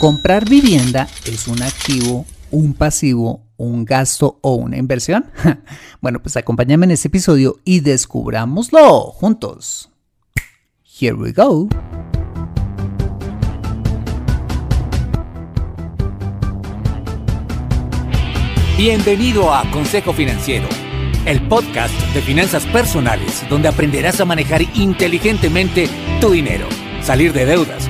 ¿Comprar vivienda es un activo, un pasivo, un gasto o una inversión? bueno, pues acompáñame en este episodio y descubrámoslo juntos. Here we go. Bienvenido a Consejo Financiero, el podcast de finanzas personales donde aprenderás a manejar inteligentemente tu dinero, salir de deudas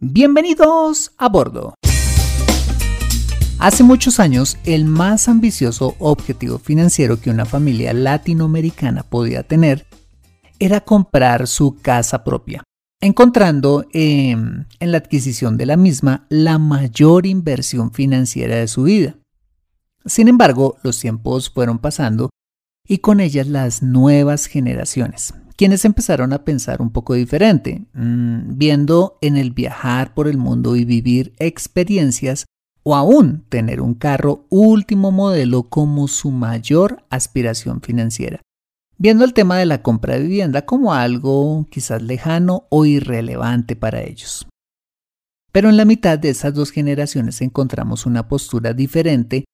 Bienvenidos a bordo. Hace muchos años, el más ambicioso objetivo financiero que una familia latinoamericana podía tener era comprar su casa propia, encontrando en la adquisición de la misma la mayor inversión financiera de su vida. Sin embargo, los tiempos fueron pasando y con ellas las nuevas generaciones, quienes empezaron a pensar un poco diferente, mm, viendo en el viajar por el mundo y vivir experiencias o aún tener un carro último modelo como su mayor aspiración financiera, viendo el tema de la compra de vivienda como algo quizás lejano o irrelevante para ellos. Pero en la mitad de esas dos generaciones encontramos una postura diferente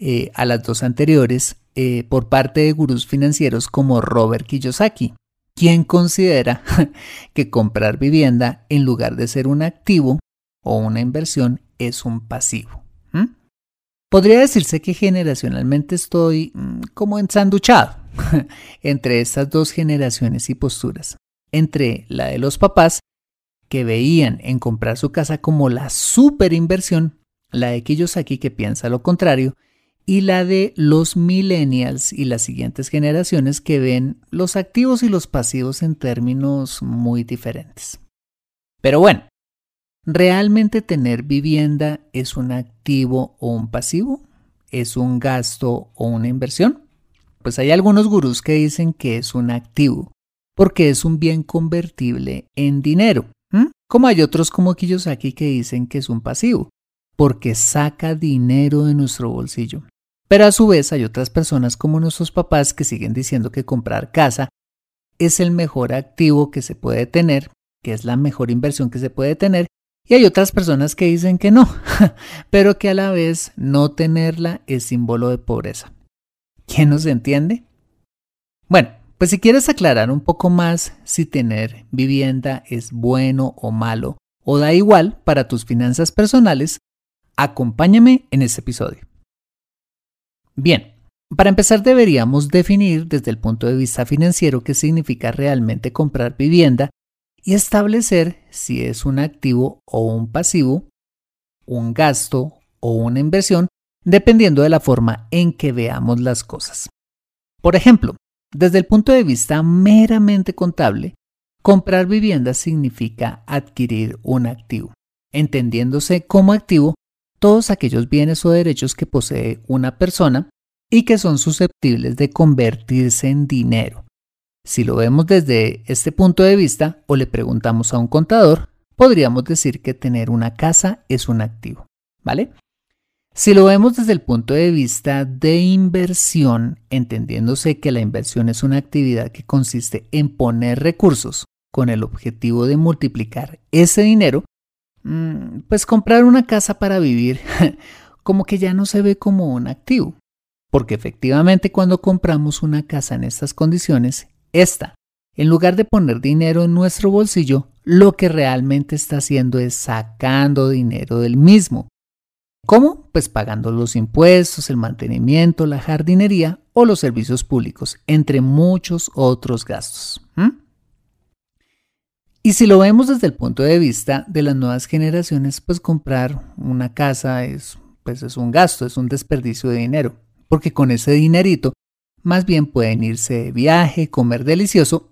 eh, a las dos anteriores eh, por parte de gurús financieros como Robert Kiyosaki, ¿Quién considera que comprar vivienda en lugar de ser un activo o una inversión es un pasivo. Podría decirse que generacionalmente estoy mm, como ensanduchado entre estas dos generaciones y posturas, entre la de los papás que veían en comprar su casa como la super inversión, la de aquellos aquí que piensa lo contrario, y la de los millennials y las siguientes generaciones que ven los activos y los pasivos en términos muy diferentes. Pero bueno, ¿realmente tener vivienda es un activo o un pasivo? ¿Es un gasto o una inversión? Pues hay algunos gurús que dicen que es un activo, porque es un bien convertible en dinero, como hay otros como Kiyosaki que dicen que es un pasivo, porque saca dinero de nuestro bolsillo. Pero a su vez hay otras personas como nuestros papás que siguen diciendo que comprar casa es el mejor activo que se puede tener, que es la mejor inversión que se puede tener. Y hay otras personas que dicen que no, pero que a la vez no tenerla es símbolo de pobreza. ¿Quién nos entiende? Bueno, pues si quieres aclarar un poco más si tener vivienda es bueno o malo o da igual para tus finanzas personales, acompáñame en este episodio. Bien, para empezar deberíamos definir desde el punto de vista financiero qué significa realmente comprar vivienda y establecer si es un activo o un pasivo, un gasto o una inversión dependiendo de la forma en que veamos las cosas. Por ejemplo, desde el punto de vista meramente contable, comprar vivienda significa adquirir un activo, entendiéndose como activo todos aquellos bienes o derechos que posee una persona y que son susceptibles de convertirse en dinero. Si lo vemos desde este punto de vista o le preguntamos a un contador, podríamos decir que tener una casa es un activo, ¿vale? Si lo vemos desde el punto de vista de inversión, entendiéndose que la inversión es una actividad que consiste en poner recursos con el objetivo de multiplicar ese dinero, pues comprar una casa para vivir como que ya no se ve como un activo. Porque efectivamente cuando compramos una casa en estas condiciones, esta, en lugar de poner dinero en nuestro bolsillo, lo que realmente está haciendo es sacando dinero del mismo ¿Cómo? Pues pagando los impuestos, el mantenimiento, la jardinería o los servicios públicos, entre muchos otros gastos. Y si lo vemos desde el punto de vista de las nuevas generaciones, pues comprar una casa es, pues es un gasto, es un desperdicio de dinero, porque con ese dinerito más bien pueden irse de viaje, comer delicioso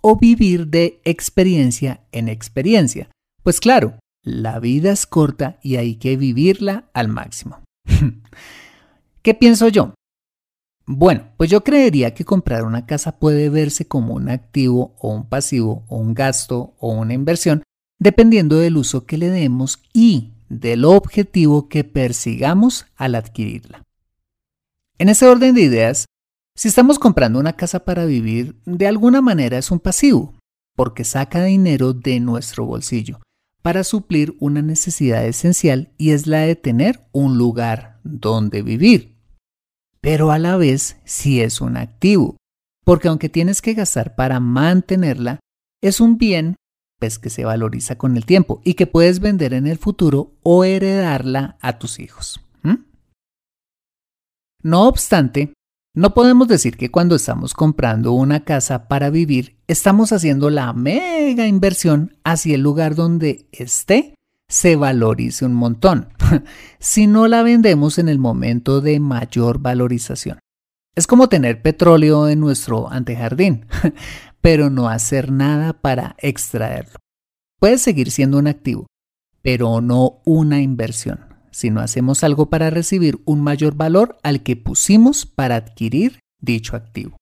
o vivir de experiencia en experiencia. Pues claro, la vida es corta y hay que vivirla al máximo. ¿Qué pienso yo? Bueno, pues yo creería que comprar una casa puede verse como un activo o un pasivo o un gasto o una inversión, dependiendo del uso que le demos y del objetivo que persigamos al adquirirla. En ese orden de ideas, si estamos comprando una casa para vivir, de alguna manera es un pasivo, porque saca dinero de nuestro bolsillo para suplir una necesidad esencial y es la de tener un lugar donde vivir. Pero a la vez sí es un activo, porque aunque tienes que gastar para mantenerla, es un bien pues, que se valoriza con el tiempo y que puedes vender en el futuro o heredarla a tus hijos. No obstante, no podemos decir que cuando estamos comprando una casa para vivir, estamos haciendo la mega inversión hacia el lugar donde esté se valorice un montón, si no la vendemos en el momento de mayor valorización. Es como tener petróleo en nuestro antejardín, pero no hacer nada para extraerlo. Puede seguir siendo un activo, pero no una inversión si no hacemos algo para recibir un mayor valor al que pusimos para adquirir dicho activo.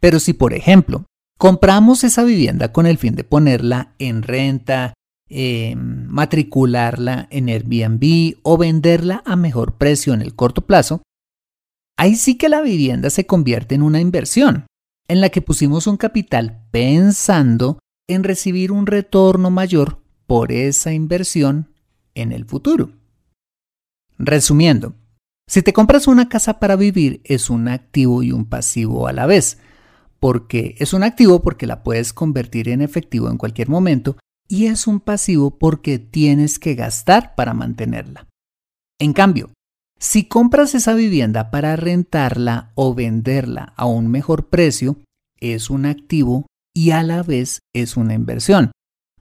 Pero si, por ejemplo, compramos esa vivienda con el fin de ponerla en renta, em, matricularla en Airbnb o venderla a mejor precio en el corto plazo, ahí sí que la vivienda se convierte en una inversión, en la que pusimos un capital pensando en recibir un retorno mayor por esa inversión en el futuro. Resumiendo, si te compras una casa para vivir es un activo y un pasivo a la vez, porque es un activo porque la puedes convertir en efectivo en cualquier momento y es un pasivo porque tienes que gastar para mantenerla. En cambio, si compras esa vivienda para rentarla o venderla a un mejor precio, es un activo y a la vez es una inversión,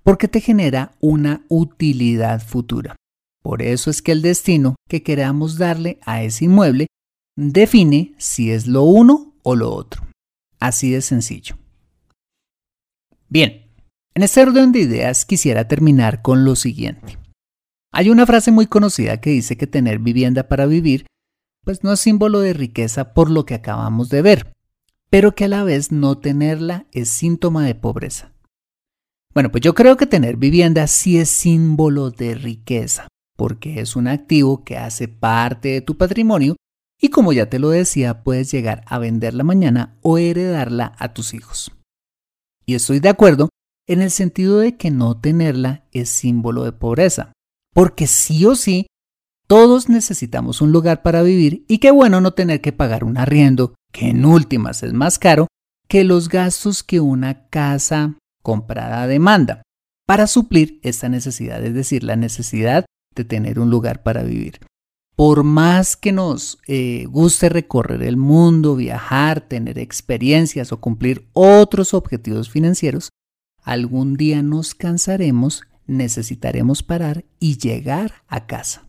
porque te genera una utilidad futura. Por eso es que el destino que queramos darle a ese inmueble define si es lo uno o lo otro. Así de sencillo. Bien, en este orden de ideas quisiera terminar con lo siguiente. Hay una frase muy conocida que dice que tener vivienda para vivir pues no es símbolo de riqueza por lo que acabamos de ver, pero que a la vez no tenerla es síntoma de pobreza. Bueno, pues yo creo que tener vivienda sí es símbolo de riqueza, porque es un activo que hace parte de tu patrimonio y como ya te lo decía, puedes llegar a venderla mañana o heredarla a tus hijos. Y estoy de acuerdo en el sentido de que no tenerla es símbolo de pobreza, porque sí o sí, todos necesitamos un lugar para vivir y qué bueno no tener que pagar un arriendo, que en últimas es más caro que los gastos que una casa comprada demanda, para suplir esta necesidad, es decir, la necesidad de tener un lugar para vivir. Por más que nos eh, guste recorrer el mundo, viajar, tener experiencias o cumplir otros objetivos financieros, algún día nos cansaremos, necesitaremos parar y llegar a casa.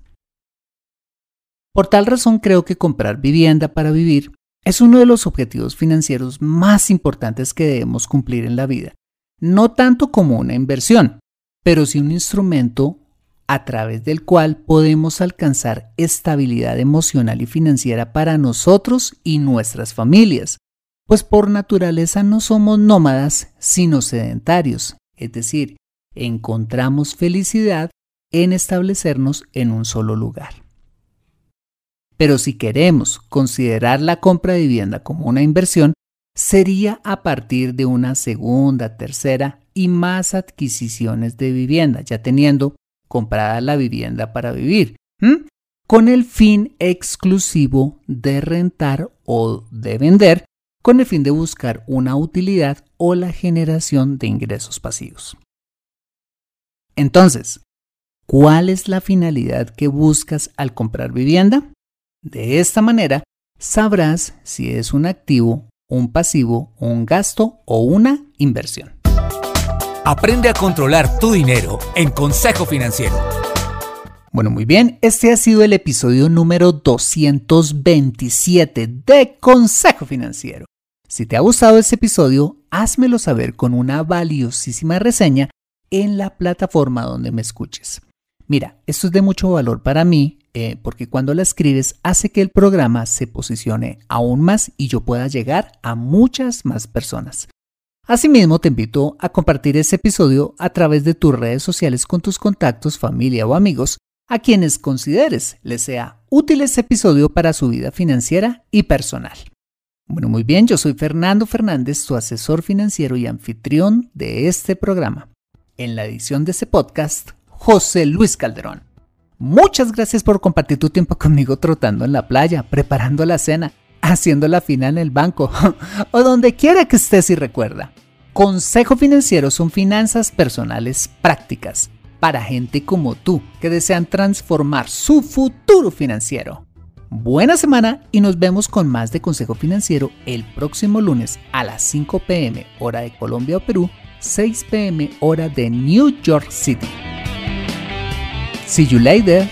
Por tal razón creo que comprar vivienda para vivir es uno de los objetivos financieros más importantes que debemos cumplir en la vida, no tanto como una inversión, pero sí un instrumento a través del cual podemos alcanzar estabilidad emocional y financiera para nosotros y nuestras familias, pues por naturaleza no somos nómadas, sino sedentarios, es decir, encontramos felicidad en establecernos en un solo lugar. Pero si queremos considerar la compra de vivienda como una inversión, sería a partir de una segunda, tercera y más adquisiciones de vivienda, ya teniendo comprada la vivienda para vivir, con el fin exclusivo de rentar o de vender, con el fin de buscar una utilidad o la generación de ingresos pasivos. Entonces, ¿cuál es la finalidad que buscas al comprar vivienda? De esta manera, sabrás si es un activo, un pasivo, un gasto o una inversión. Aprende a controlar tu dinero en Consejo Financiero. Bueno, muy bien, este ha sido el episodio número 227 de Consejo Financiero. Si te ha gustado este episodio, házmelo saber con una valiosísima reseña en la plataforma donde me escuches. Mira, esto es de mucho valor para mí eh, porque cuando la escribes hace que el programa se posicione aún más y yo pueda llegar a muchas más personas. Asimismo, te invito a compartir este episodio a través de tus redes sociales con tus contactos, familia o amigos a quienes consideres les sea útil este episodio para su vida financiera y personal. Bueno, muy bien, yo soy Fernando Fernández, tu asesor financiero y anfitrión de este programa. En la edición de este podcast, José Luis Calderón. Muchas gracias por compartir tu tiempo conmigo trotando en la playa, preparando la cena, haciendo la fina en el banco o donde quiera que estés y recuerda. Consejo Financiero son finanzas personales prácticas para gente como tú que desean transformar su futuro financiero. Buena semana y nos vemos con más de Consejo Financiero el próximo lunes a las 5 pm hora de Colombia o Perú, 6 pm hora de New York City. See you later.